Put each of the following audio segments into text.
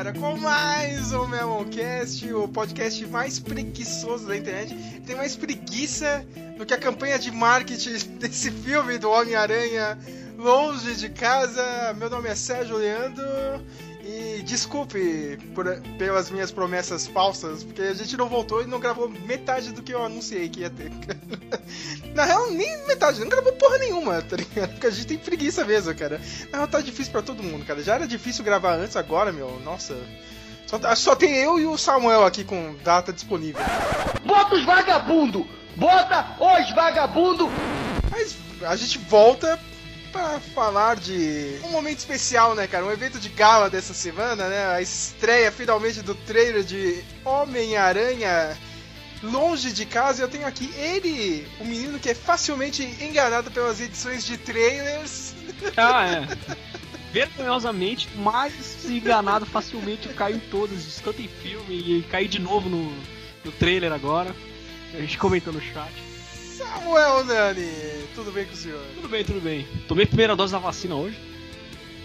Cara, com mais um Memoncast, o podcast mais preguiçoso da internet. Tem mais preguiça do que a campanha de marketing desse filme do Homem-Aranha longe de casa. Meu nome é Sérgio Leandro desculpe por, pelas minhas promessas falsas, porque a gente não voltou e não gravou metade do que eu anunciei que ia ter. Na real, nem metade, não gravou porra nenhuma, tá ligado? Porque a gente tem preguiça mesmo, cara. Na real, tá difícil pra todo mundo, cara. Já era difícil gravar antes, agora, meu, nossa. Só, só tem eu e o Samuel aqui com data disponível. Bota os vagabundo! Bota os vagabundo! Mas a gente volta para falar de um momento especial, né, cara? Um evento de gala dessa semana, né? A estreia finalmente do trailer de Homem-Aranha longe de casa. Eu tenho aqui ele, o menino que é facilmente enganado pelas edições de trailers. Ah, é. Vergonhosamente, mais enganado facilmente eu caio em todos, tanto em filme e caí de novo no, no trailer agora. A gente comentou no chat. Samuel Nani, tudo bem com o senhor? Tudo bem, tudo bem. Tomei a primeira dose da vacina hoje.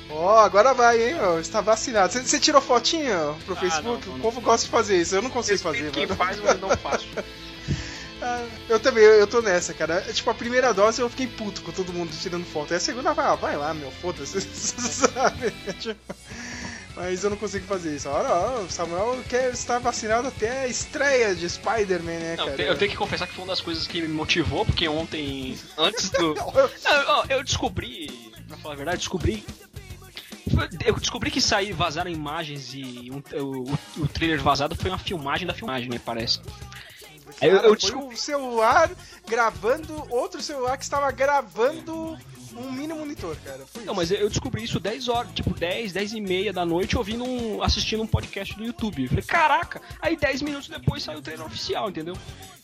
Ó, oh, agora vai, hein, meu. Está vacinado. Você, tirou fotinho pro ah, Facebook? Não, não, o povo gosta de fazer isso. Eu não consigo fazer, quem mano. faz, mas não faço. ah, eu também, eu, eu tô nessa, cara. Tipo, a primeira dose eu fiquei puto com todo mundo tirando foto. E a segunda, vai, ah, vai lá, meu, foda-se. Sabe? Tipo... Mas eu não consigo fazer isso. Ora, ó, Samuel quer estar vacinado até a estreia de Spider-Man, né, não, cara? Eu tenho que confessar que foi uma das coisas que me motivou, porque ontem, antes do. não, eu descobri, pra falar a verdade, descobri eu descobri que sair vazaram imagens e um, o, o trailer vazado foi uma filmagem da filmagem, né? Parece. Cara, eu, eu descobri... um celular gravando outro celular que estava gravando um mini monitor, cara. Não, mas eu descobri isso 10 horas, tipo 10, 10 e meia da noite, ouvindo um, assistindo um podcast do YouTube. Eu falei, caraca! Aí 10 minutos depois saiu o trailer oficial, entendeu?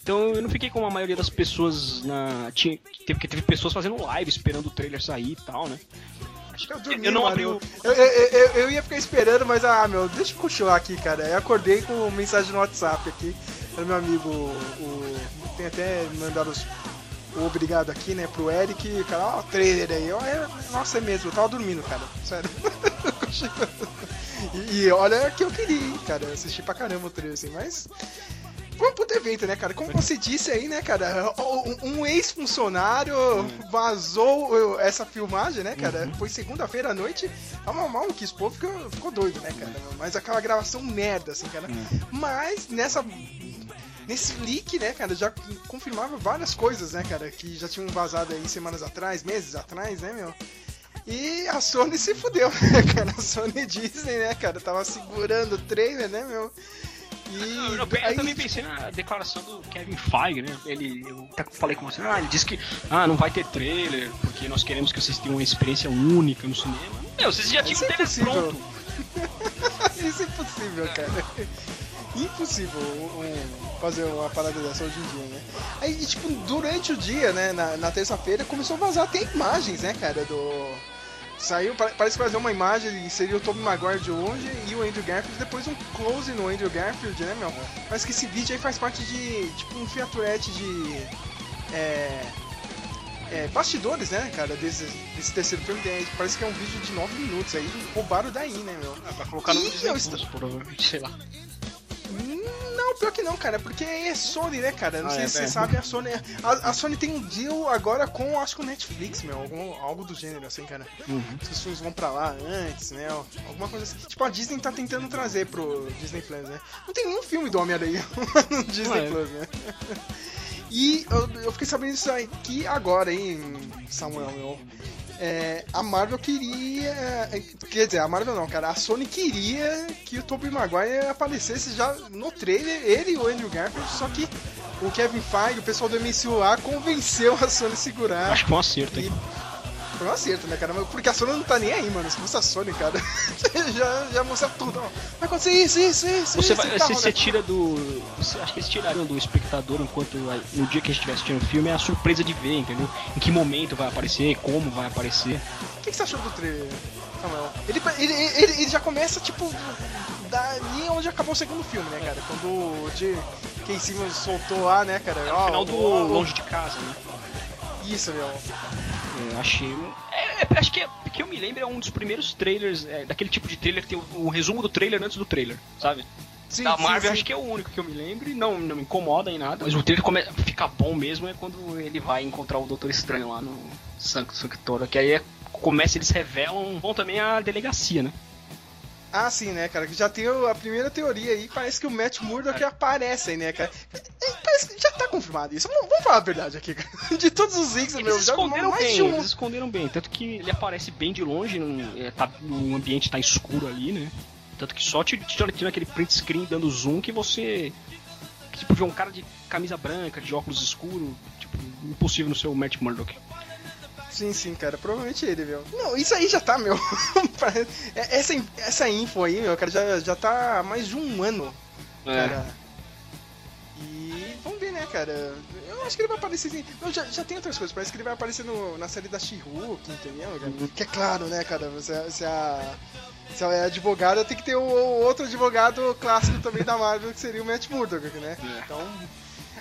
Então eu não fiquei como a maioria das pessoas na. Tinha, teve, teve pessoas fazendo live esperando o trailer sair e tal, né? Eu, dormi, eu não abri o. Eu, eu, eu, eu, ia ficar esperando, mas ah, meu, deixa eu cochilar aqui, cara. Eu acordei com mensagem no WhatsApp aqui. Era meu amigo, o. Tem até mandado os obrigado aqui, né, pro Eric, cara, ó, trailer aí. Eu, é, nossa, é mesmo, eu tava dormindo, cara. Sério. e, e, olha que eu queria, cara, assistir pra caramba o trailer, assim, mas. Foi um puto evento, né, cara? Como você disse aí, né, cara? Um ex-funcionário vazou essa filmagem, né, cara? Uhum. Foi segunda-feira à noite. A mal que povo ficou, ficou doido, né, cara? Mas aquela gravação merda, assim, cara. Uhum. Mas nessa nesse leak, né, cara, já confirmava várias coisas, né, cara, que já tinham vazado aí semanas atrás, meses atrás, né, meu? E a Sony se fudeu, né, cara? A Sony Disney, né, cara, tava segurando o trailer, né, meu? E eu, eu também pensei na declaração do Kevin Feige, né? Ele, eu até falei com você, ah, ele disse que ah, não vai ter trailer, porque nós queremos que vocês tenham uma experiência única no cinema. Meu, vocês já tinham é trailer pronto. Isso é impossível, cara. Impossível um, fazer uma parada dessa hoje em dia, né? Aí, tipo, durante o dia, né, na, na terça-feira, começou a vazar até imagens, né, cara, do Saiu, parece que vai fazer uma imagem, seria o Tobey Maguire de longe e o Andrew Garfield, depois um close no Andrew Garfield, né, meu? Parece que esse vídeo aí faz parte de, tipo, um fiaturete de... É, é, bastidores, né, cara, desse, desse terceiro filme. Parece que é um vídeo de 9 minutos aí, roubaram daí, né, meu? Ah, pra colocar no Disney Plus, provavelmente, sei lá. Não, pior que não, cara, porque é Sony, né, cara? Não ah, sei é, se é. você sabe, a Sony. A, a, Sony tem um deal agora com, acho que o Netflix, meu, algum, algo do gênero, assim, cara. Uhum. Os filmes vão pra lá antes, né? Alguma coisa assim. Tipo, a Disney tá tentando trazer pro Disney Plus, né? Não tem nenhum filme do Homem-Aranha no Disney ah, é. Plus, né? E eu, eu, fiquei sabendo isso aqui agora, hein, Samuel, meu é, a Marvel queria. É, quer dizer, a Marvel não, cara. A Sony queria que o Tobey Maguire aparecesse já no trailer, ele e o Andrew Garfield, só que o Kevin Feige, o pessoal do MCU lá, convenceu a Sony a segurar. Acho que foi um acerto, hein? Foi um acerto, né, cara? Porque a Sony não tá nem aí, mano. Se fosse a Sony, cara, já, já mostra tudo. Ó. Vai acontecer isso, isso, isso. Você, isso, vai, você, você tira do. Você, acho que eles tirariam do espectador enquanto no dia que a gente estiver assistindo o filme é a surpresa de ver, entendeu? Em que momento vai aparecer, como vai aparecer. O que, que você achou do trailer, Samuel? Ele, ele, ele, ele já começa, tipo, dali onde acabou o segundo filme, né, cara? Quando o J.K. Simmons soltou lá, né, cara? É, no final do Longe de Casa, né? Isso, meu. Eu achei. É, é, acho que, é, que eu me lembro é um dos primeiros trailers, é, daquele tipo de trailer que tem o, o, resumo do trailer antes do trailer, sabe? Sim, da Marvel sim, sim. acho que é o único que eu me lembro e não, não me incomoda em nada. Mas o trailer come, fica bom mesmo é quando ele vai encontrar o Doutor Estranho lá no Sanctorum, que aí é, começa, eles revelam, bom também a delegacia, né? Ah, sim, né, cara? Que já tem a primeira teoria aí. Parece que o Matt Murdock é. aparece aí, né, cara? Parece que já tá confirmado isso. Vamos, vamos falar a verdade aqui, cara. De todos os links, eles meu, esconderam bem, um... Eles esconderam bem. Tanto que ele aparece bem de longe, no, é, tá, o ambiente tá escuro ali, né? Tanto que só tira aquele print screen dando zoom que você. Tipo, vê um cara de camisa branca, de óculos escuros. Tipo, impossível no seu Matt Murdock. Sim, sim, cara. Provavelmente ele, meu. Não, isso aí já tá, meu. É, essa, essa info aí, meu, cara, já, já tá há mais de um ano. É. Cara. E vamos ver, né, cara? Eu acho que ele vai aparecer sim. Não, já, já tem outras coisas. Parece que ele vai aparecer no, na série da She-Hulk, entendeu? Uhum. Que é claro, né, cara? Você, se a. Se ela é advogada, tem que ter o, o, outro advogado clássico também da Marvel, que seria o Matt Murdock, né? É. Então.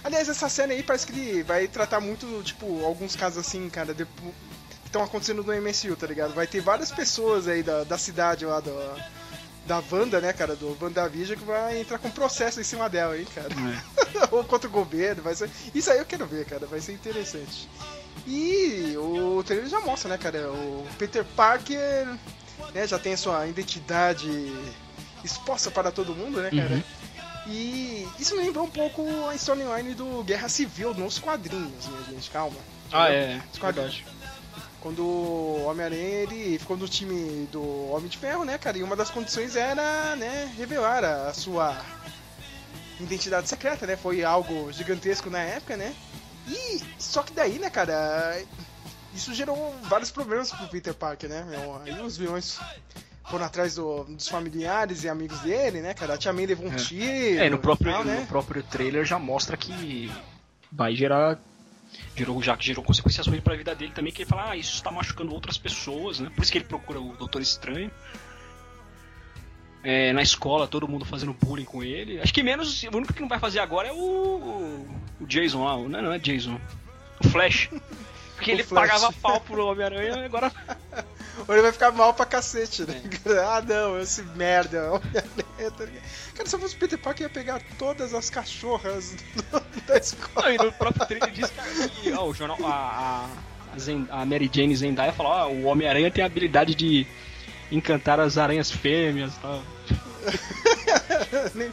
Aliás, essa série aí parece que ele vai tratar muito, tipo, alguns casos assim, cara, de, que estão acontecendo no MSU, tá ligado? Vai ter várias pessoas aí da, da cidade lá, do, da Wanda, né, cara, do WandaVision, que vai entrar com processo em cima dela, hein, cara. É. Ou contra o governo, vai ser... Isso aí eu quero ver, cara, vai ser interessante. E o trailer já mostra, né, cara, o Peter Parker né, já tem a sua identidade exposta para todo mundo, né, cara? Uhum. E isso me lembrou um pouco a storyline do Guerra Civil nos quadrinhos, minha gente, calma. Ah, é, é verdade. Quando o Homem-Aranha ele ficou no time do Homem de Ferro, né, cara? E uma das condições era, né, revelar a sua identidade secreta, né? Foi algo gigantesco na época, né? E só que daí, né, cara, isso gerou vários problemas pro Peter Parker, né? Aí os vilões foram atrás do, dos familiares e amigos dele, né, cara? A Tia May levou um é. tiro. É, no próprio, tal, né? no próprio trailer já mostra que vai gerar. Gerou, já que gerou consequências ruins pra vida dele também, que ele fala, ah, isso está machucando outras pessoas, né? Por isso que ele procura o Doutor Estranho. É, na escola, todo mundo fazendo bullying com ele. Acho que menos. O único que não vai fazer agora é o. O Jason lá. Não, não é Jason. O Flash. Porque o ele Flash. pagava pau pro Homem-Aranha e agora. Ou ele vai ficar mal pra cacete, né? É. Ah, não, esse merda. Cara, se eu fosse o Peter Parker, ia pegar todas as cachorras da escola. Não, e no próprio trailer diz que ó, o jornal, a, a, a Mary Jane Zendaya falou: ó, o Homem-Aranha tem a habilidade de encantar as aranhas fêmeas e tal. Nem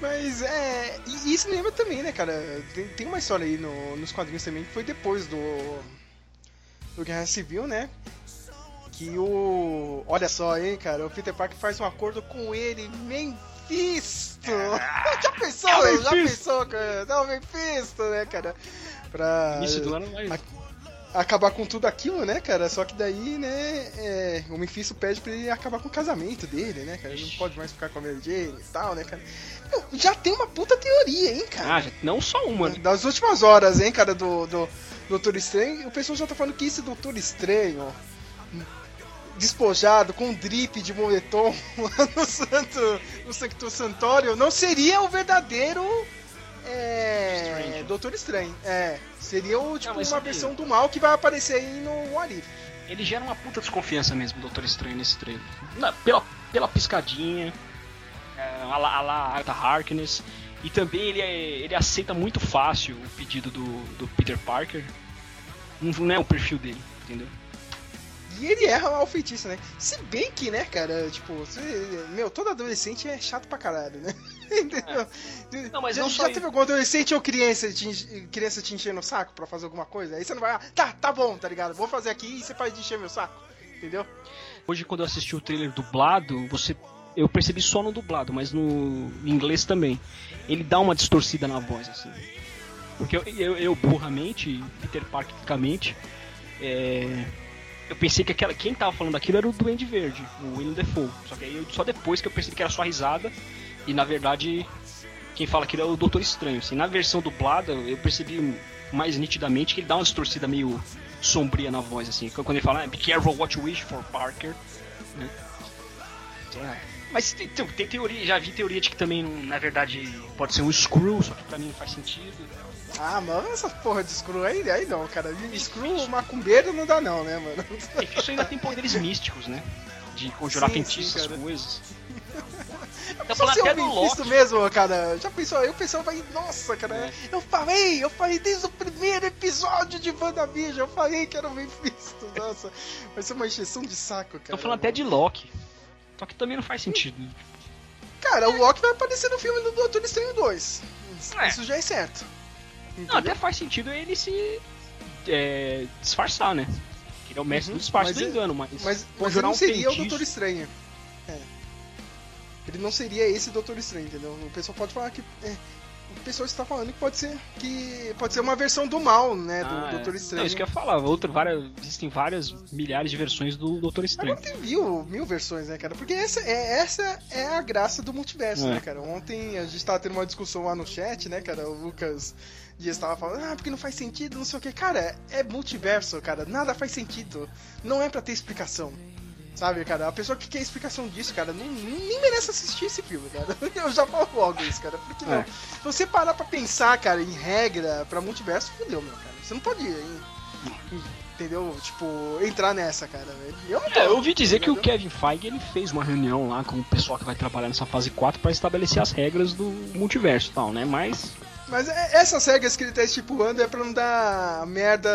Mas é. E isso lembra também, né, cara? Tem, tem uma história aí no, nos quadrinhos também que foi depois do do Guerra Civil, né? Que o. Olha só, hein, cara, o Peter Parker faz um acordo com ele, Mephisto! Ah, já pensou, é já pensou, cara? Não, Mephisto, né, cara? Pra. Início do ano acabar com tudo aquilo, né, cara? Só que daí, né, é, o Mephisto pede pra ele acabar com o casamento dele, né, cara? Ele não pode mais ficar com a Mary Jane e tal, né, cara? Já tem uma puta teoria, hein, cara? Ah, não só uma. Né? Das últimas horas, hein, cara, do, do, Doutor Estranho, o pessoal já tá falando que esse Doutor Estranho, despojado, com um drip de moletom no Santo, no Sancto Santório, não seria o verdadeiro é, Doutor Estranho. É, seria o, tipo, não, uma versão do mal que vai aparecer aí no Warif. Ele gera uma puta desconfiança mesmo, o Doutor Estranho, nesse trailer. pela, pela piscadinha, é, a la, a Arta Harkness. E também ele, é, ele aceita muito fácil o pedido do, do Peter Parker. Não é o perfil dele, entendeu? E ele erra o feitiço, né? Se bem que, né, cara, tipo, meu, todo adolescente é chato pra caralho, né? Entendeu? É. Não, mas já, não já teve algum adolescente ou criança te, criança te enchendo o saco pra fazer alguma coisa? Aí você não vai, ah, tá, tá bom, tá ligado? Vou fazer aqui e você para de encher meu saco, entendeu? Hoje, quando eu assisti o trailer dublado, você eu percebi só no dublado, mas no inglês também. Ele dá uma distorcida na voz, assim. Porque eu, eu, eu burramente, Peter Parkericamente, é, eu pensei que aquela, quem tava falando aquilo era o Duende Verde, o William Defoe. Só que aí, só depois que eu percebi que era só risada, e na verdade, quem fala aquilo é o Doutor Estranho. Assim, na versão dublada, eu percebi mais nitidamente que ele dá uma distorcida meio sombria na voz, assim. Quando ele fala, ah, be careful what you wish for Parker, né? É. Mas tem, teoria, já vi teoria de que também, na verdade, pode ser um Screw, só que pra mim não faz sentido. Ah, mano, essa porra de Screw aí, aí não, cara. Screw macumbeiro não dá não, né, mano? Isso ainda tem poderes místicos, né? De conjurar sim, feitiços, sim, coisas. Tá falando até do Loki. mesmo, cara. Já pensou? Eu pensava, vai, nossa, cara. É. Eu falei, eu falei desde o primeiro episódio de WandaVision. Eu falei que era o Mephisto. Nossa, vai ser uma encheção de saco, cara. Tô falando até de Loki. Só que também não faz sentido. Cara, o Loki vai aparecer no filme do Doutor Estranho 2. É. Isso já é certo. Entendeu? Não, até faz sentido ele se é, disfarçar, né? Ele é o mestre uhum, do disfarce do é- engano, mas. Mas, mas ele não seria o Doutor Estranho. É. Ele não seria esse Doutor Estranho, entendeu? O pessoal pode falar que. É, o pessoal está falando que pode ser que pode ser uma versão do mal, né, do ah, Doutor Estranho. É isso que eu ia falar. Outra, várias, existem várias milhares de versões do Doutor Estranho. Agora tem mil, mil versões, né, cara? Porque essa é, essa é a graça do multiverso, é. né, cara? Ontem a gente estava tendo uma discussão lá no chat, né, cara? O Lucas Dias estava falando, ah, porque não faz sentido, não sei o que. Cara, é multiverso, cara. Nada faz sentido. Não é para ter explicação. Sabe, cara? A pessoa que quer explicação disso, cara, nem, nem merece assistir esse filme, cara. Eu já falo logo isso, cara. Porque não. É. Se você parar pra pensar, cara, em regra pra multiverso, fudeu, meu, cara. Você não pode ir, hein? Entendeu? Tipo, entrar nessa, cara. Eu não tô, é, eu ouvi dizer entendeu? que o Kevin Feige ele fez uma reunião lá com o pessoal que vai trabalhar nessa fase 4 para estabelecer as regras do multiverso e tal, né? Mas. Mas é, essas regras que ele tá estipulando é pra não dar merda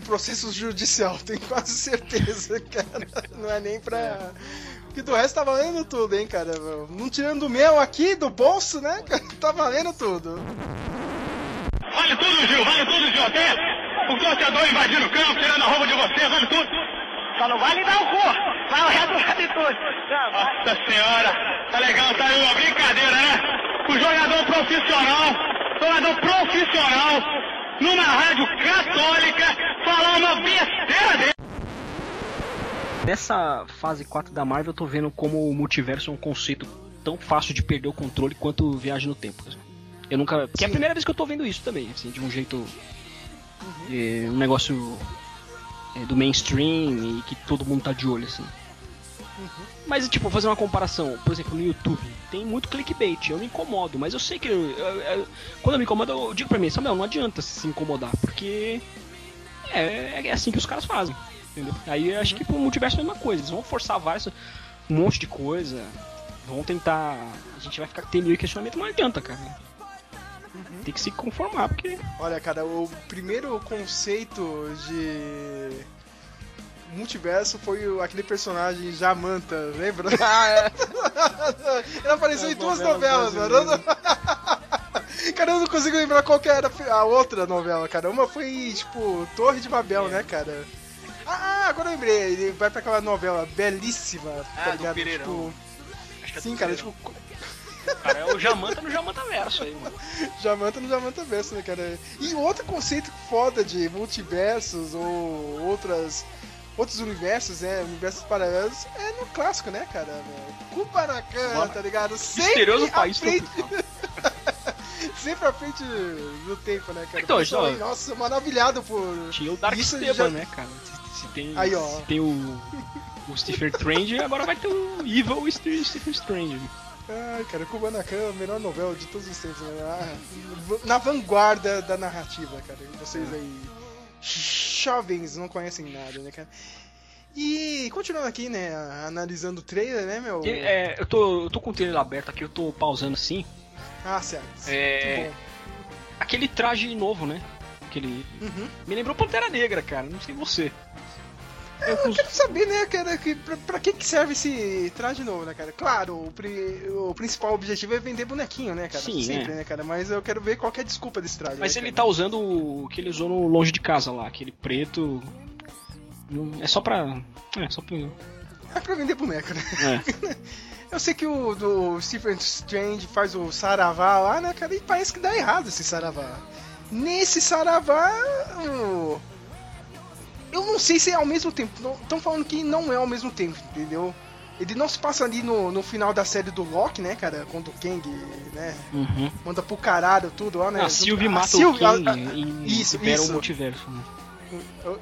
em processo judicial, tenho quase certeza, cara. Não é nem pra. É. Porque do resto tá valendo tudo, hein, cara. Não tirando o meu aqui do bolso, né? Tá valendo tudo. Vale tudo, Gil, vale tudo, Gil. Até o torcedor invadindo o campo, tirando a roupa de você, vale tudo. Só não vale dar o cu, vai o resto vale tudo. Nossa senhora, tá legal, tá aí uma brincadeira, né? O jogador profissional, jogador profissional, numa rádio católica, falar uma besteira dele. Nessa fase 4 da Marvel, eu tô vendo como o multiverso é um conceito tão fácil de perder o controle quanto viagem no tempo. Eu nunca. Porque é a primeira vez que eu tô vendo isso também, assim, de um jeito. Uhum. É, um negócio é, do mainstream e que todo mundo tá de olho, assim. Uhum. Mas, tipo, fazer uma comparação, por exemplo, no YouTube, tem muito clickbait, eu me incomodo, mas eu sei que. Eu, eu, eu, quando eu me incomodo, eu digo pra mim, Samuel, não adianta se incomodar, porque. É, é assim que os caras fazem, entendeu? Aí eu acho que pro multiverso é a mesma coisa, eles vão forçar vários. um monte de coisa, vão tentar. A gente vai ficar tendo questionamento, não adianta, cara. Uhum. Tem que se conformar, porque. Olha, cara, o primeiro conceito de multiverso foi aquele personagem Jamanta, lembra? Ah, é. Ele apareceu é, em duas novelas, mano. Cara, eu não consigo lembrar qual que era a outra novela, cara. Uma foi, tipo, Torre de Babel, né, cara? Ah, agora eu lembrei. Ele vai pra aquela novela belíssima, tá ah, tá ligado? Tipo. É Sim, cara, tipo. Cara, é o Jamanta no Jamanta Verso aí, mano. Jamanta no Jamanta Verso, né, cara? E outro conceito foda de multiversos ou outras outros universos, né? Universos paralelos, é no clássico, né, cara? Kubanacan, tá ligado? Sempre Misterioso país frente... Sempre à frente do tempo, né, cara? Então, então, nossa, maravilhado por. Tinha o Dark Esteban, já... né, cara? Se, se tem, Aí, ó. Se tem o. O Stephen Strange, agora vai ter o Evil Stephen Strange. Ai, cara, Kubanacan, a melhor novela de todos os tempos, né? Ah, na vanguarda da narrativa, cara. Vocês aí jovens não conhecem nada, né, cara? E continuando aqui, né, analisando o trailer, né, meu? É, eu tô, eu tô com o trailer aberto aqui, eu tô pausando sim. Ah, certo. É... Aquele traje novo, né? Aquele. Uhum. Me lembrou Pantera Negra, cara, não sei você. Eu, eu quero saber, né, cara, que, pra, pra que, que serve esse traje novo, né, cara? Claro, o, pri, o principal objetivo é vender bonequinho, né, cara? Sim, Sempre, é. né, cara? Mas eu quero ver qual é a desculpa desse traje. Mas né, ele cara? tá usando o que ele usou no Longe de Casa lá, aquele preto. É só pra. É, só pra. É pra vender boneca, né? É. Eu sei que o do Stephen Strange faz o Saravá lá, né, cara? E parece que dá errado esse Saravá. Nesse Saravá, o eu não sei se é ao mesmo tempo. Estão falando que não é ao mesmo tempo, entendeu? Ele não se passa ali no, no final da série do Loki, né, cara? Quando o Kang, né? Uhum. Manda pro caralho tudo lá, né? A Sylvie mata Sylvie, o Kang a, a, e isso, libera isso. o multiverso. Né?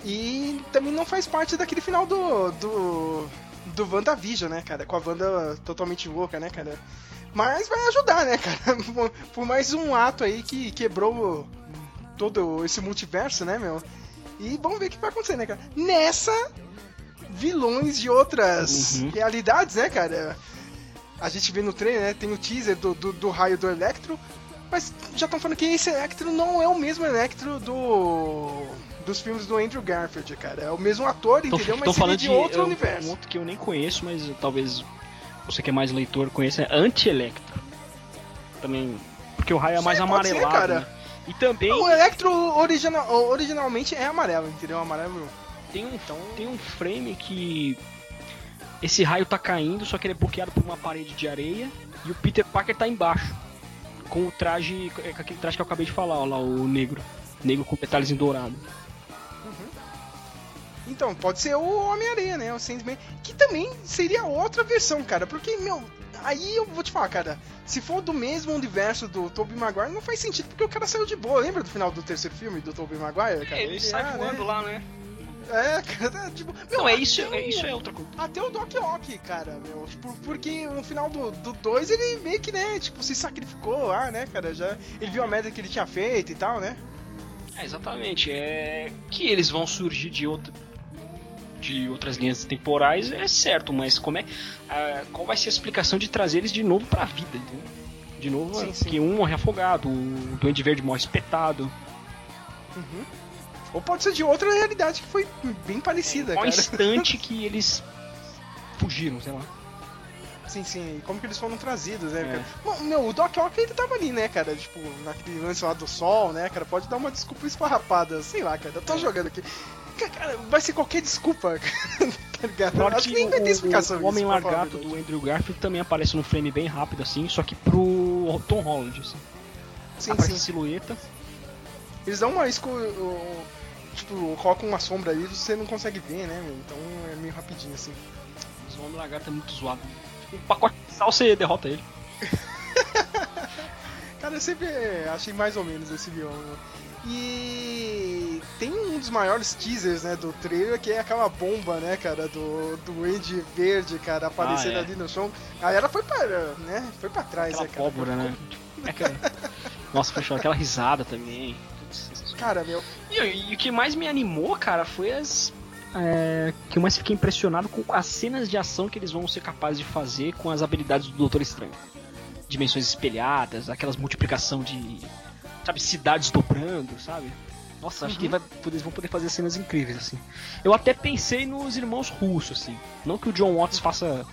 E também não faz parte daquele final do. do. Do WandaVision, né, cara? Com a Wanda totalmente louca, né, cara? Mas vai ajudar, né, cara? Por mais um ato aí que quebrou todo esse multiverso, né, meu? E vamos ver o que vai acontecer, né, cara? Nessa, vilões de outras uhum. realidades, né, cara? A gente vê no trailer, né? Tem o teaser do, do, do raio do Electro. Mas já estão falando que esse Electro não é o mesmo Electro do dos filmes do Andrew Garfield, cara. É o mesmo ator, tô, entendeu? Mas falando de outro eu, universo. Um outro que eu nem conheço, mas talvez você que é mais leitor conheça, é Anti-Electro. Também. Porque o raio é mais amarelado. Ser, cara. Né? E também. O Electro original, originalmente é amarelo, entendeu? Amarelo. Tem um, então... tem um frame que. Esse raio tá caindo, só que ele é bloqueado por uma parede de areia. E o Peter Parker tá embaixo. Com o traje. Com aquele traje que eu acabei de falar, ó, lá, o negro. Negro com detalhes em dourado. Então, pode ser o Homem-Aranha, né? O Sandman. Que também seria outra versão, cara. Porque, meu, aí eu vou te falar, cara. Se for do mesmo universo do Tobey Maguire, não faz sentido, porque o cara saiu de boa. Lembra do final do terceiro filme do Tobey Maguire? Cara? É, ele, ele sai ah, voando né? lá, né? É, cara, tipo. Meu, não, é isso, é isso é outra coisa. Até o Doc Ock, cara, meu. Tipo, porque no final do 2 ele meio que, né, tipo, se sacrificou lá, né, cara? Já, ele viu a merda que ele tinha feito e tal, né? É, exatamente. É que eles vão surgir de outro de outras linhas temporais é certo, mas como é uh, qual vai ser a explicação de trazer eles de novo para a vida, entendeu? De novo, sim, sim. que um morre afogado, o Duende Verde morre espetado. Uhum. Ou pode ser de outra realidade que foi bem parecida, é, cara. instante que eles fugiram, sei lá. Sim, sim. Como que eles foram trazidos, né, é. cara? Bom, meu, o Doc Ock ele tava ali, né, cara? Tipo, naquele lance lá do sol, né, cara? Pode dar uma desculpa esfarrapada, sei lá, cara. Eu tô é. jogando aqui. Vai ser qualquer desculpa, tá que nem vai ter explicação. O Homem Largato do Andrew Garfield também aparece num frame bem rápido, assim, só que pro Tom Holland, assim. Sim, aparece sim. silhueta. Eles dão uma esco... Tipo, colocam uma sombra ali você não consegue ver, né, Então é meio rapidinho, assim. Mas o Homem Lagarto é muito zoado. Um pacote de sal você derrota ele. Cara, eu sempre achei mais ou menos esse vilão. Né? E tem um dos maiores teasers, né, do trailer, que é aquela bomba, né, cara, do, do Andy Verde, cara, aparecendo ah, é. ali no chão. A ela foi pra, né, foi pra trás, aquela né, cara. Pólvora, né? É aquela... Nossa, foi aquela risada também. Cara, meu. E, e, o que mais me animou, cara, foi as. É, que eu mais fiquei impressionado com as cenas de ação que eles vão ser capazes de fazer com as habilidades do Doutor Estranho. Dimensões espelhadas, aquelas multiplicação de sabe, cidades dobrando, sabe? Nossa, acho uhum. que vai, eles vão poder fazer cenas incríveis, assim. Eu até pensei nos irmãos russos, assim. Não que o John Watts faça,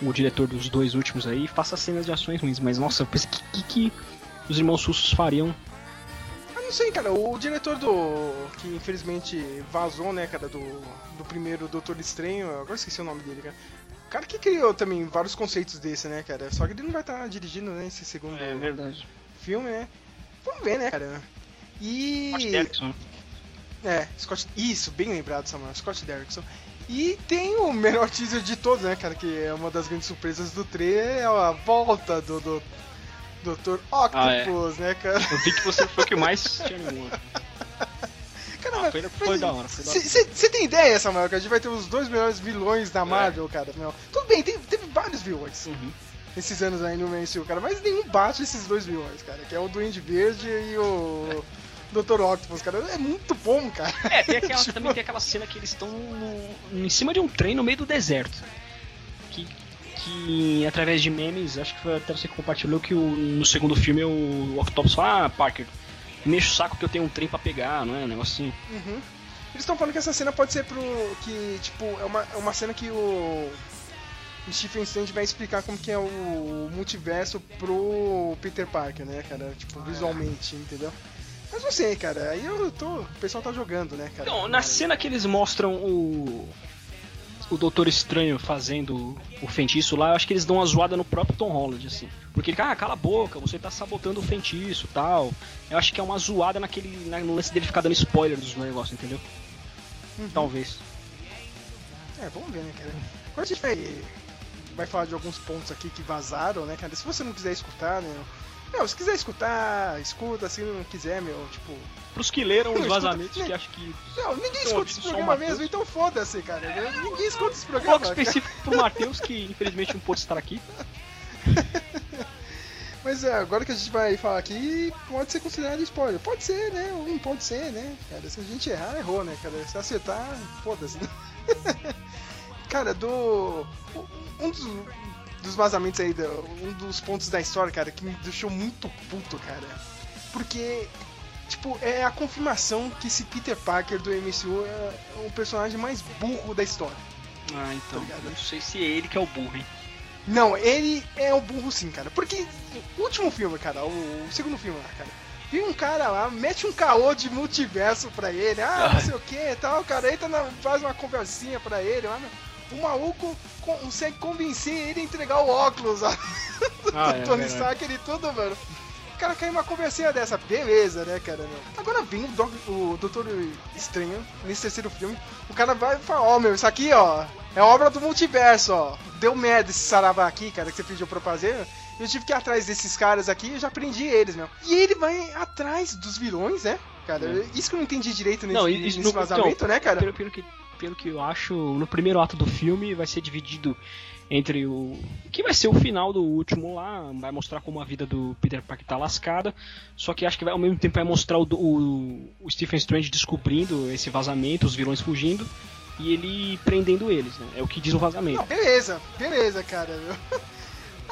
o diretor dos dois últimos aí, faça cenas de ações ruins, mas nossa, eu pensei que, que, que os irmãos russos fariam eu não sei, cara. O diretor do. que infelizmente vazou, né, cara, do, do primeiro Doutor Estranho. Agora esqueci o nome dele, cara. O cara que criou também vários conceitos desse, né, cara? Só que ele não vai estar dirigindo, né, esse segundo é, verdade. filme, né? Vamos ver, né, cara? E. Scott Derrickson. É, Scott. Isso, bem lembrado, Samuel. Scott Derrickson. E tem o melhor teaser de todos, né, cara? Que é uma das grandes surpresas do trailer, é a volta do, do Dr. Octopus, ah, é. né, cara? Eu vi que você foi o que mais te animou. Ah, foi, foi da hora. Você tem ideia, Samuel, que a gente vai ter os dois melhores vilões da é. Marvel, é. cara? Tudo bem, tem, teve vários vilões. Uhum esses anos aí no MCU, cara. Mas nenhum bate esses dois vilões, cara. Que é o Duende Verde e o Dr. Octopus, cara. É muito bom, cara. É, tem aquela, tipo... também tem aquela cena que eles estão em cima de um trem no meio do deserto. Que, que através de memes, acho que foi até você que compartilhou que o, no segundo filme o Octopus fala, ah, Parker, mexe o saco que eu tenho um trem pra pegar, não é? Um negócio assim. Uhum. Eles estão falando que essa cena pode ser pro. que, tipo, é uma, é uma cena que o o Stephen Strange vai explicar como que é o multiverso pro Peter Parker, né, cara? Tipo, visualmente, entendeu? Mas não sei, cara. Aí eu tô. O pessoal tá jogando, né, cara? Não, na cena que eles mostram o. O Doutor Estranho fazendo o feitiço lá, eu acho que eles dão uma zoada no próprio Tom Holland, assim. Porque ele, ah, cala a boca, você tá sabotando o feitiço tal. Eu acho que é uma zoada naquele. no lance dele ficar dando spoiler dos negócios, entendeu? Uhum. Talvez. É, vamos ver, né, cara? Agora a gente vai vai falar de alguns pontos aqui que vazaram, né, cara? Se você não quiser escutar, né? Meu, se quiser escutar, escuta, se não quiser, meu, tipo. Pros que leram os vazamentos escuta, que acho que. Não, ninguém escuta esse programa mesmo, então foda-se, cara. É, ninguém escuta esse programa. Um foco específico pro Matheus, que infelizmente não pôde estar aqui. Mas é, agora que a gente vai falar aqui, pode ser considerado spoiler. Pode ser, né? Ou não pode ser, né? Cara, se a gente errar, errou, né, cara? Se acertar, foda-se. Né? cara, do. Um dos, dos vazamentos aí, um dos pontos da história, cara, que me deixou muito puto, cara. Porque tipo, é a confirmação que esse Peter Parker do MCU é o personagem mais burro da história. Ah, então. Tá não sei se é ele que é o burro, hein? Não, ele é o burro sim, cara. Porque o último filme, cara, o, segundo filme lá, cara. Vem um cara lá, mete um caô de multiverso pra ele, ah, não sei o que e tal, cara, entra na, faz uma conversinha pra ele, lá, o maluco consegue convencer ele a entregar o óculos ó, ah, do é, Tony Stark e tudo, mano cara cai uma conversinha dessa, beleza, né, cara? Agora vem o, Doc, o Doutor Estranho, nesse terceiro filme, o cara vai e fala, ó, oh, meu, isso aqui, ó, é obra do multiverso, ó. Deu merda esse saravá aqui, cara, que você pediu pra fazer. Eu tive que ir atrás desses caras aqui e já prendi eles, meu. E ele vai atrás dos vilões, né? Cara, é. isso que eu não entendi direito nesse, não, isso, nesse vazamento, então, né, cara? Pelo, pelo, que, pelo que eu acho, no primeiro ato do filme vai ser dividido entre o que vai ser o final do último lá, vai mostrar como a vida do Peter Parker tá lascada, só que acho que vai, ao mesmo tempo vai mostrar o, o, o Stephen Strange descobrindo esse vazamento, os vilões fugindo e ele prendendo eles, né? É o que diz o vazamento. Não, beleza, beleza, cara.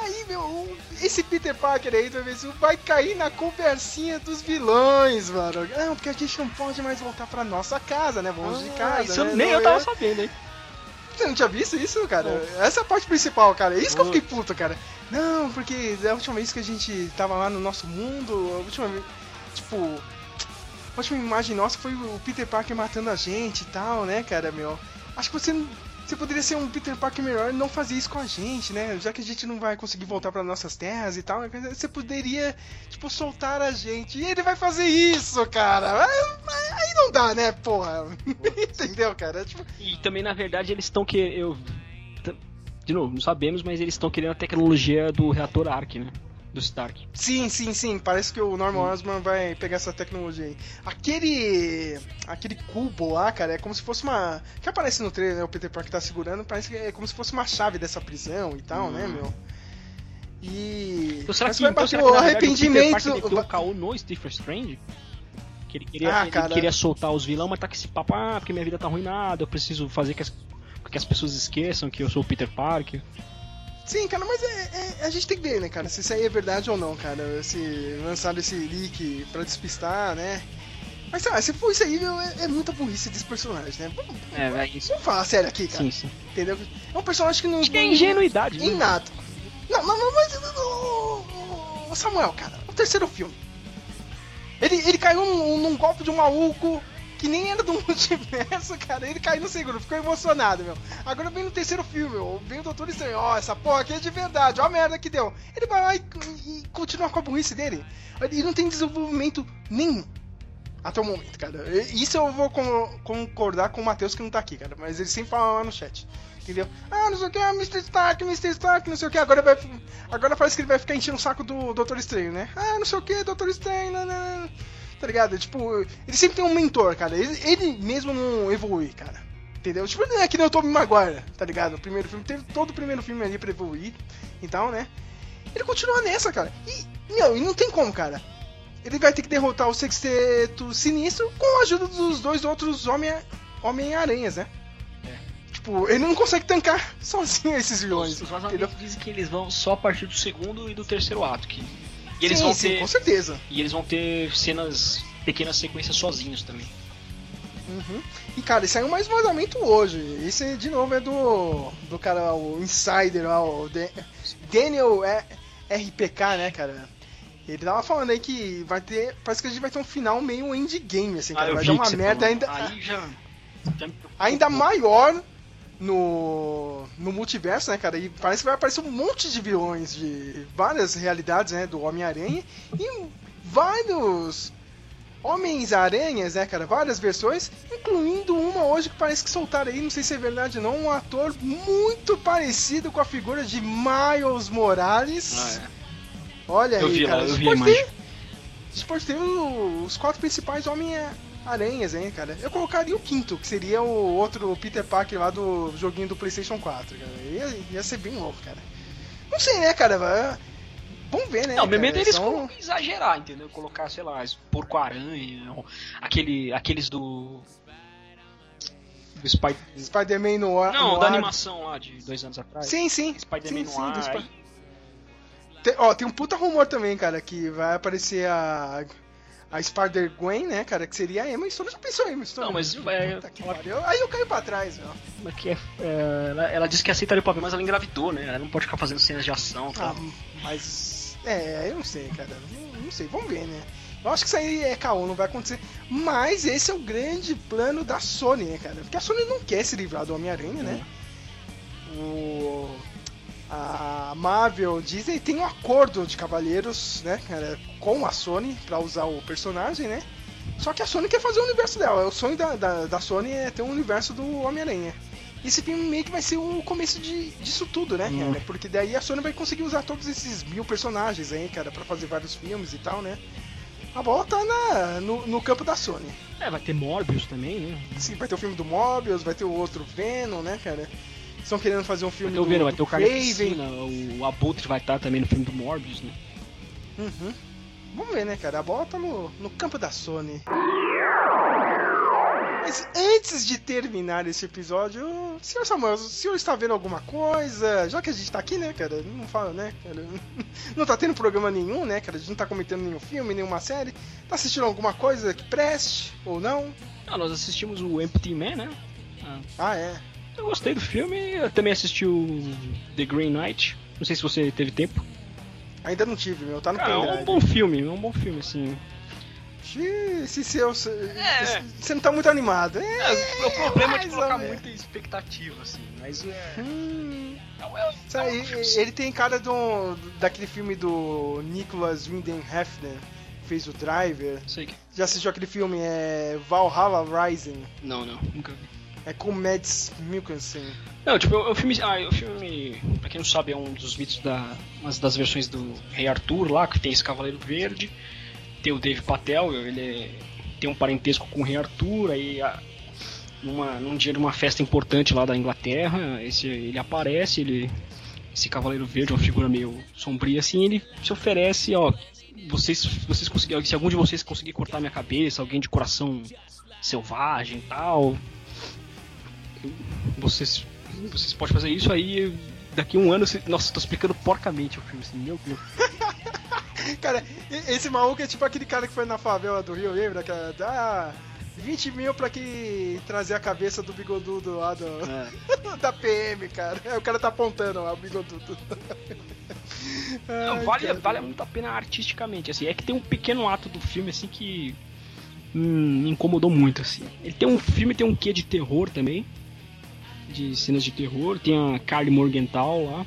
Aí, meu, esse Peter Parker aí do MCU vai cair na conversinha dos vilões, mano. Não, porque a gente não pode mais voltar pra nossa casa, né? Vamos ah, de casa. Isso né? nem eu tava sabendo, hein? Você não tinha visto isso, cara? Essa é a parte principal, cara. É isso que eu fiquei puto, cara. Não, porque a última vez que a gente tava lá no nosso mundo, a última vez. Tipo. A última imagem nossa foi o Peter Parker matando a gente e tal, né, cara, meu? Acho que você você poderia ser um Peter Parker melhor e não fazer isso com a gente, né? Já que a gente não vai conseguir voltar para nossas terras e tal, você poderia, tipo, soltar a gente. E ele vai fazer isso, cara. Aí não dá, né, porra? Entendeu, cara? Tipo... E também, na verdade, eles estão que eu de novo, não sabemos, mas eles estão querendo a tecnologia do reator Arc, né? Do Stark. Sim, sim, sim. Parece que o Norman. Osborn vai pegar essa tecnologia aí. Aquele. aquele cubo lá, cara, é como se fosse uma. Que aparece no trailer, né? O Peter Parker tá segurando, parece que é como se fosse uma chave dessa prisão e tal, né, hum. né, meu? E. Então, será que, vai então, bater o arrependimento. O Peter caô no Stephen Strange? Que ele queria, ah, ele queria soltar os vilões, mas tá com esse papo, ah, porque minha vida tá arruinada, eu preciso fazer que as, que as pessoas esqueçam que eu sou o Peter Parker. Sim, cara, mas é, é, a gente tem que ver, né, cara, se isso aí é verdade ou não, cara. Se lançaram esse leak pra despistar, né? Mas sei lá, se for isso aí, meu, é, é muita burrice desse personagem, né? Vamos, é, isso. Vamos falar sério aqui, cara. Sim, sim. Entendeu? É um personagem que não. Acho que é ingenuidade, né? nada. Não, não, não, mas. O Samuel, cara, o terceiro filme. Ele, ele caiu num, num golpe de um maluco que nem era do multiverso, cara. Ele caiu no segundo, ficou emocionado, meu. Agora vem no terceiro filme, meu. Vem o Doutor Estranho. Ó, oh, essa porra aqui é de verdade, ó a merda que deu. Ele vai lá e, e continua com a burrice dele. Ele não tem desenvolvimento nenhum. Até o momento, cara. Isso eu vou concordar com o Matheus que não tá aqui, cara. Mas ele sempre fala lá no chat. Entendeu? Ah, não sei o que, ah, Mr. Stark, Mr. Stark, não sei o que. Agora, vai, agora parece que ele vai ficar enchendo o saco do Doutor Estranho, né? Ah, não sei o que, Doutor Estranho, não, não, não tá ligado? Tipo, ele sempre tem um mentor, cara. Ele, ele mesmo não evolui, cara. Entendeu? Tipo, não é que nem o Tobey Maguire, tá ligado? O primeiro filme, teve todo o primeiro filme ali pra evoluir então, né? Ele continua nessa, cara. E, não, e não tem como, cara. Ele vai ter que derrotar o Sexteto Sinistro com a ajuda dos dois outros Homem-Aranhas, né? É. Tipo, ele não consegue tancar sozinho esses vilões. Os vazamentos dizem que eles vão só a partir do segundo e do terceiro ato, que e eles sim, vão sim, ter, com certeza. E eles vão ter cenas, pequenas sequências sozinhos também. Uhum. E cara, saiu mais vazamento hoje. Esse de novo é do. do cara, o Insider lá, o Daniel RPK, né, cara? Ele tava falando aí que vai ter. Parece que a gente vai ter um final meio endgame, assim, cara. Ah, vai dar uma merda ainda. Aí já. ainda maior no, no multiverso, né, cara? E parece que vai aparecer um monte de vilões de várias realidades, né, do Homem-Aranha e vários Homens-Aranhas, né, cara? Várias versões, incluindo uma hoje que parece que soltaram aí, não sei se é verdade ou não, um ator muito parecido com a figura de Miles Morales. Ah, é. Olha eu aí, vi, cara. Eu vi pode ter, pode ter os quatro principais Homem-Aranha aranhas, hein, cara. Eu colocaria o quinto, que seria o outro Peter Parker lá do joguinho do PlayStation 4, cara. Ia, ia ser bem louco, cara. Não sei, né, cara? vamos ver, né? Não, meu medo é eles são... exagerar, entendeu? Colocar, sei lá, porco-aranha, aquele, aqueles do. Do Spider... Spider-Man no ar. Não, no da ar. animação lá de dois anos atrás. Sim, sim. Spider-Man no ar. Tem, ó, tem um puta rumor também, cara, que vai aparecer a a Spider-Gwen, né, cara, que seria a Emma Stone. Já pensou em Emma Stone? Não, mas... É, ela... Aí eu caio pra trás, meu. Mas que é, é, ela, ela disse que aceitaria o papel, mas ela engravidou, né? Ela não pode ficar fazendo cenas de ação. Tá? Ah, mas... É, eu não sei, cara. Não, não sei, vamos ver, né? Eu acho que isso aí é caô, não vai acontecer. Mas esse é o grande plano da Sony, né, cara? Porque a Sony não quer se livrar do Homem-Aranha, né? O a Marvel Disney tem um acordo de cavalheiros, né, cara, com a Sony para usar o personagem, né? Só que a Sony quer fazer o universo dela. O sonho da, da, da Sony é ter um universo do Homem-Aranha. Esse filme meio que vai ser o começo de, disso tudo, né, hum. cara? Porque daí a Sony vai conseguir usar todos esses mil personagens aí, cara, para fazer vários filmes e tal, né? A bola tá na, no, no, campo da Sony. É, vai ter Morbius também, né? Sim, vai ter o filme do Morbius, vai ter o outro Venom, né, cara? Estão querendo fazer um filme vai ter o do, vai ter o Carnificina, o Abutre vai estar também no filme do Morbius, né? Uhum. Vamos ver, né, cara? A bola tá no, no campo da Sony. Mas antes de terminar esse episódio, senhor Samuel, o senhor está vendo alguma coisa? Já que a gente tá aqui, né, cara? Não fala, né, cara? Não tá tendo programa nenhum, né, cara? A gente não tá comentando nenhum filme, nenhuma série. Tá assistindo alguma coisa que preste ou não? Ah, nós assistimos o Empty Man, né? Ah, ah é. Eu gostei do filme. Eu também assisti o The Green Knight. Não sei se você teve tempo. Ainda não tive, meu. Tá no Cara, É um bom filme, é um bom filme, assim. Se seu. É. Você não tá muito animado. É, é o problema é de colocar muita expectativa, assim. Mas é. Hum, é, é, ele, ele tem cara do, daquele filme do Nicholas Winden Hefner fez o Driver. Sei que. Já assistiu aquele filme é Valhalla Rising? Não, não, nunca vi. É com Mads Mikkelsen. Não, tipo, o filme, ah, o filme, pra quem não sabe, é um dos mitos da, uma das versões do Rei Arthur lá, que tem esse Cavaleiro Verde. Tem o Dave Patel, ele é, tem um parentesco com o Rei Arthur, aí a, numa, num dia de uma festa importante lá da Inglaterra, esse, ele aparece, ele, esse Cavaleiro Verde, uma figura meio sombria assim, ele se oferece, ó, vocês, vocês conseguirem, se algum de vocês conseguir cortar minha cabeça, alguém de coração selvagem e tal, vocês, vocês podem fazer isso aí daqui a um ano. Nossa, tô explicando porcamente o filme, assim, meu Deus. cara, esse maluco é tipo aquele cara que foi na favela do Rio, lembra? Que dá 20 mil pra que trazer a cabeça do bigodudo lá do, é. da PM, cara. O cara tá apontando lá o bigodudo. Não, vale, vale muito a pena artisticamente, assim. É que tem um pequeno ato do filme, assim, que hum, me incomodou muito, assim. Ele tem um filme, tem um quê de terror também de cenas de terror. Tem a Carly Morgenthau lá,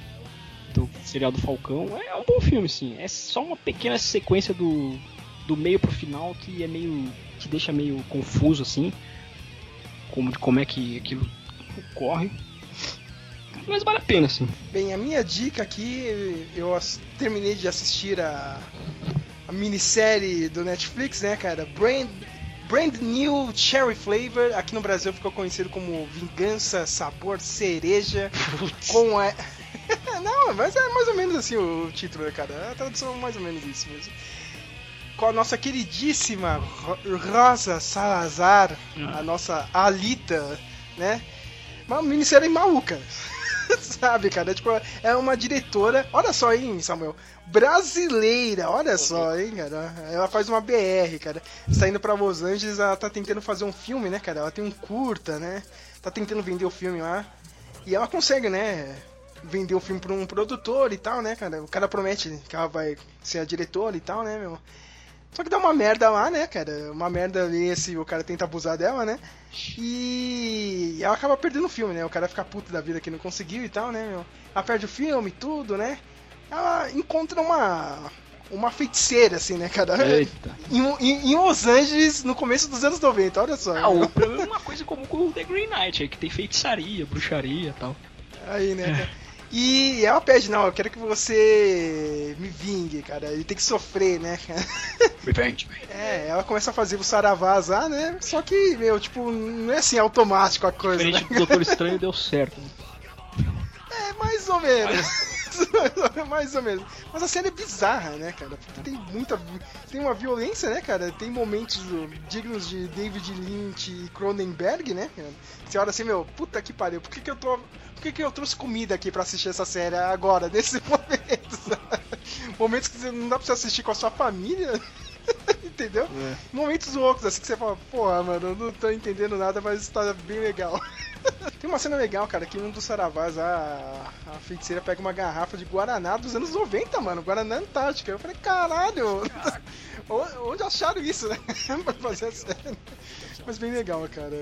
do serial do Falcão. É um bom filme, sim. É só uma pequena sequência do, do meio pro final que é meio. que deixa meio confuso, assim. Como, como é que aquilo ocorre. Mas vale a pena, sim. Bem, a minha dica aqui, eu terminei de assistir a, a minissérie do Netflix, né, cara? Brain, Brand New Cherry Flavor, aqui no Brasil ficou conhecido como Vingança Sabor Cereja. com a... Não, mas é mais ou menos assim o título, né, cara? A tradução é mais ou menos isso mesmo. Com a nossa queridíssima Rosa Salazar, a ah. nossa Alita, né? Uma minissérie maluca. Sabe, cara? Tipo, é uma diretora. Olha só, hein, Samuel? Brasileira, olha só, hein, cara? Ela faz uma BR, cara. Saindo pra Los Angeles, ela tá tentando fazer um filme, né, cara? Ela tem um curta, né? Tá tentando vender o filme lá. E ela consegue, né? Vender o filme pra um produtor e tal, né, cara? O cara promete que ela vai ser a diretora e tal, né, meu? Só que dá uma merda lá, né, cara? Uma merda ali se o cara tenta abusar dela, né? E ela acaba perdendo o filme, né? O cara fica puto da vida que não conseguiu e tal, né, meu? Ela perde o filme e tudo, né? Ela encontra uma. Uma feiticeira, assim, né, cara? Eita. Em, em, em Los Angeles, no começo dos anos 90, olha só. Ah, o problema é uma coisa como com o The Green Knight, é que tem feitiçaria, bruxaria e tal. Aí, né, cara? E ela pede, não, eu quero que você me vingue, cara. Ele tem que sofrer, né? Revenge, É, ela começa a fazer o saravá azar, né? Só que, meu, tipo, não é assim automático a coisa. Diferente né? do Doutor Estranho deu certo. É, mais ou menos. mais ou menos. Mas a série é bizarra, né, cara? Porque tem muita. Tem uma violência, né, cara? Tem momentos dignos de David Lynch e Cronenberg, né? Você olha assim, meu, puta que pariu, por que, que eu tô. Por que, que eu trouxe comida aqui pra assistir essa série agora, nesse momento? Momentos que não dá pra você assistir com a sua família. Entendeu? É. Momentos loucos, assim que você fala, porra, mano, eu não tô entendendo nada, mas tá bem legal. Tem uma cena legal, cara, que um dos saravás, a, a feiticeira pega uma garrafa de Guaraná dos anos 90, mano. Guaraná Antártica. Eu falei, caralho! Onde acharam isso, né? pra fazer a cena. Mas bem legal, cara.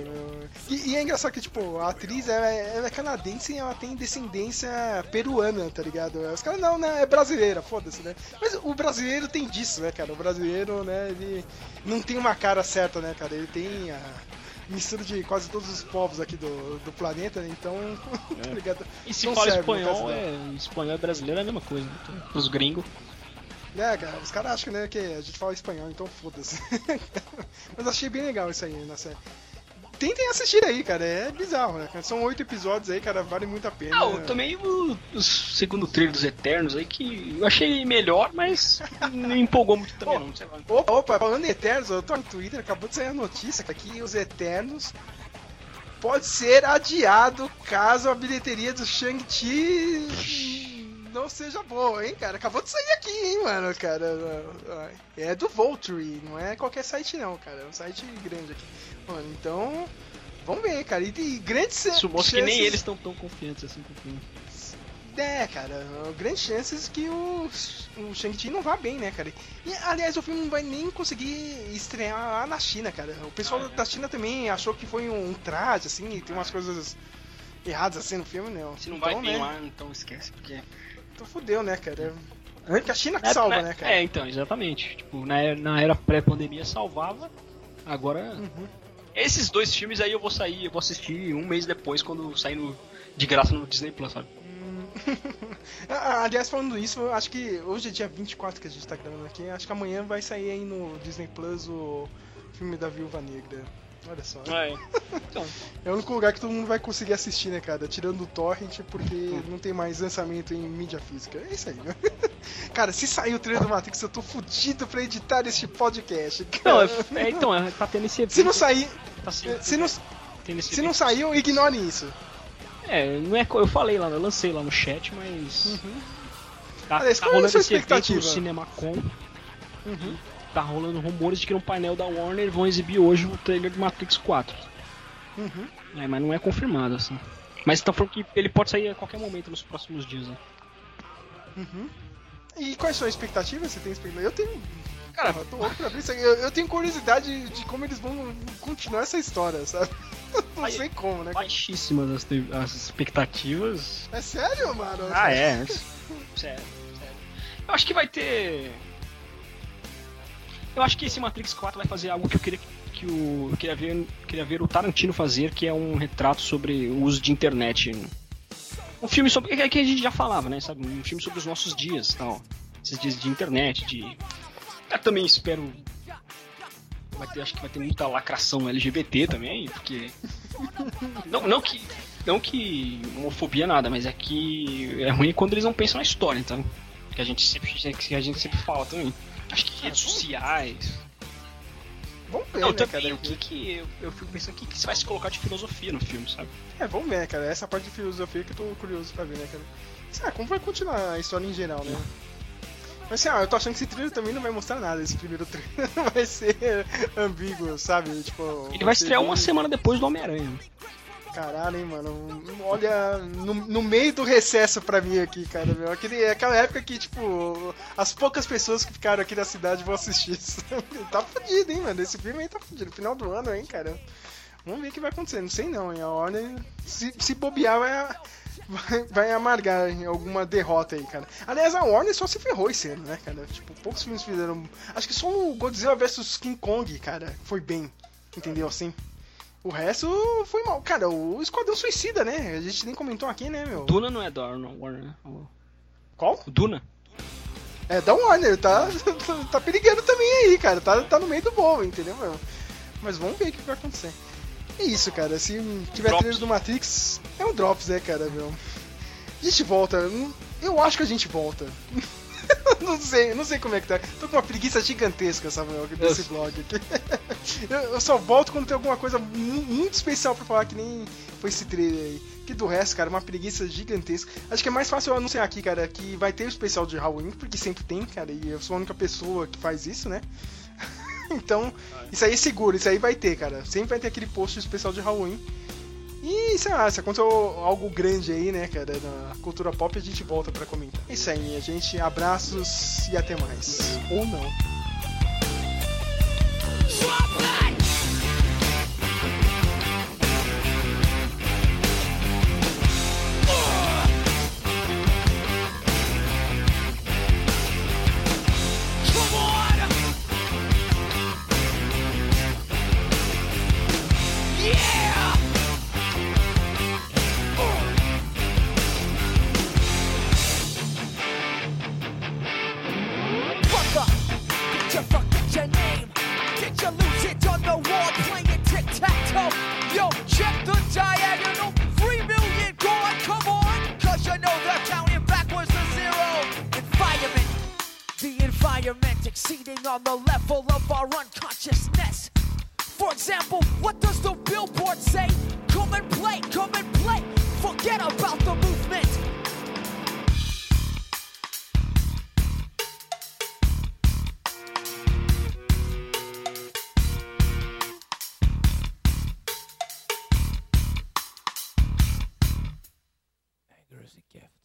E, e, é engraçado que, tipo, a atriz ela é, ela é, canadense e ela tem descendência peruana, tá ligado? Os caras, não, né? É brasileira, foda-se, né? Mas o brasileiro tem disso, né, cara? O brasileiro, né, ele não tem uma cara certa, né, cara? Ele tem a mistura de quase todos os povos aqui do, do planeta, né? Então, tá é. tá ligado? E se fala espanhol, é, espanhol é brasileiro é a mesma coisa, né? Os gringos. É, cara, os caras acham né, que a gente fala espanhol, então foda-se. Mas achei bem legal isso aí na série. Tentem assistir aí, cara, é bizarro, né? São oito episódios aí, cara, vale muito a pena. Também o, o, segundo trailer dos Eternos aí, que eu achei melhor, mas não empolgou muito também, oh, não, sei lá. Opa, opa, falando em Eternos, eu tô no Twitter, acabou de sair a notícia que os Eternos pode ser adiado caso a bilheteria do Shang-Chi não seja boa, hein, cara? Acabou de sair aqui, hein, mano, cara. É do Volturi, não é qualquer site não, cara. É um site grande aqui. Mano, então. Vamos ver, cara. E, e grandes chances. que nem eles estão tão confiantes assim com o filme. É, cara, grandes chances que o, o Shang-Chi não vá bem, né, cara? E, aliás, o filme não vai nem conseguir estrear lá na China, cara. O pessoal ah, é. da China também achou que foi um, traje, assim, e tem umas coisas erradas assim no filme, né? Se não então, vai bem né? lá, então esquece, porque então fudeu, né, cara? É a China que é, salva, né, né, cara? É, então, exatamente. Tipo, na, na era pré-pandemia salvava, agora. Uhum. Esses dois filmes aí eu vou sair, eu vou assistir um mês depois, quando sair no, de graça no Disney Plus, sabe? Hum. Ah, aliás, falando isso, eu acho que hoje é dia 24 que a gente tá gravando aqui. Acho que amanhã vai sair aí no Disney Plus o filme da Viúva Negra. Olha só. É. Então. é o único lugar que todo mundo vai conseguir assistir, né, cara? Tirando o Torrent, porque hum. não tem mais lançamento em mídia física. É isso aí, né? Cara, se sair o trailer do Matrix, eu tô fudido pra editar este podcast. Não, é, é, então, é, tá tendo esse evento. Se não sair. Tá sendo, se não, se não saiu, ignore isso. É, não é. Eu falei lá, eu lancei lá no chat, mas. Uhum. Tá, Aliás, tá rolando esse evento no CinemaCon. Uhum tá rolando rumores de que no painel da Warner vão exibir hoje o trailer de Matrix 4. Uhum. É, mas não é confirmado, assim. Mas estão falando que ele pode sair a qualquer momento nos próximos dias, né? Uhum. E quais são as expectativas? Você tem expectativa? Eu tenho. Cara, eu tô louco pra ver isso eu, eu, tenho curiosidade de como eles vão continuar essa história, sabe? Não sei como, né? Baixíssimas as, as expectativas. É sério, mano? Ah, é. sério, sério. Eu acho que vai ter eu acho que esse Matrix 4 vai fazer algo que eu queria que o queria ver, queria ver o Tarantino fazer, que é um retrato sobre o uso de internet. Um filme sobre é que a gente já falava, né, sabe? Um filme sobre os nossos dias, tal. Esses dias de internet, de eu também espero vai ter, acho que vai ter muita lacração LGBT também, porque não, não que não que homofobia nada, mas é que é ruim quando eles não pensam na história, então. Que a gente sempre que a gente sempre fala também. Acho que redes sociais. Vamos ver, não, né, também, cara? O que que eu, eu fico pensando o que, que você vai se colocar de filosofia no filme, sabe? É, vamos ver, cara. Essa parte de filosofia que eu tô curioso pra ver, né, cara? Ah, como vai continuar a história em geral, né? Mas assim, ah, eu tô achando que esse trailer também não vai mostrar nada. Esse primeiro trailer vai ser ambíguo, sabe? Tipo. Ele vai estrear bem... uma semana depois do Homem-Aranha. Caralho, hein, mano. Olha, no, no, meio do recesso pra mim aqui, cara, meu. Aquele, aquela época que, tipo, as poucas pessoas que ficaram aqui na cidade vão assistir isso. tá fudido, hein, mano. Esse filme aí tá fudido. Final do ano, hein, cara. Vamos ver o que vai acontecer. Não sei não, hein. A Warner, se, se bobear, vai, vai, vai amargar em alguma derrota aí, cara. Aliás, a Warner só se ferrou esse ano, né, cara? Tipo, poucos filmes fizeram. Acho que só o Godzilla vs King Kong, cara, foi bem. Entendeu assim? O resto foi mal. Cara, o Esquadrão Suicida, né? A gente nem comentou aqui, né, meu? Duna não é da Warner. Né? Qual? Duna. É da Warner, tá, tá perigando também aí, cara. Tá, tá no meio do bom, entendeu, meu? Mas vamos ver o que vai acontecer. É isso, cara. Se tiver trailer do Matrix, é um Drops, né, cara, meu? A gente volta. Eu acho que a gente volta. não sei, não sei como é que tá. Tô com uma preguiça gigantesca, Samuel, desse blog aqui. eu só volto quando tem alguma coisa muito especial pra falar, que nem foi esse trailer aí. Que do resto, cara, uma preguiça gigantesca. Acho que é mais fácil eu anunciar aqui, cara, que vai ter o especial de Halloween, porque sempre tem, cara, e eu sou a única pessoa que faz isso, né? então, isso aí é seguro, isso aí vai ter, cara. Sempre vai ter aquele post especial de Halloween. E sei lá, se aconteceu algo grande aí, né, cara, na cultura pop, a gente volta para comentar. É isso aí, minha gente. Abraços e até mais. Ou não. Is a gift.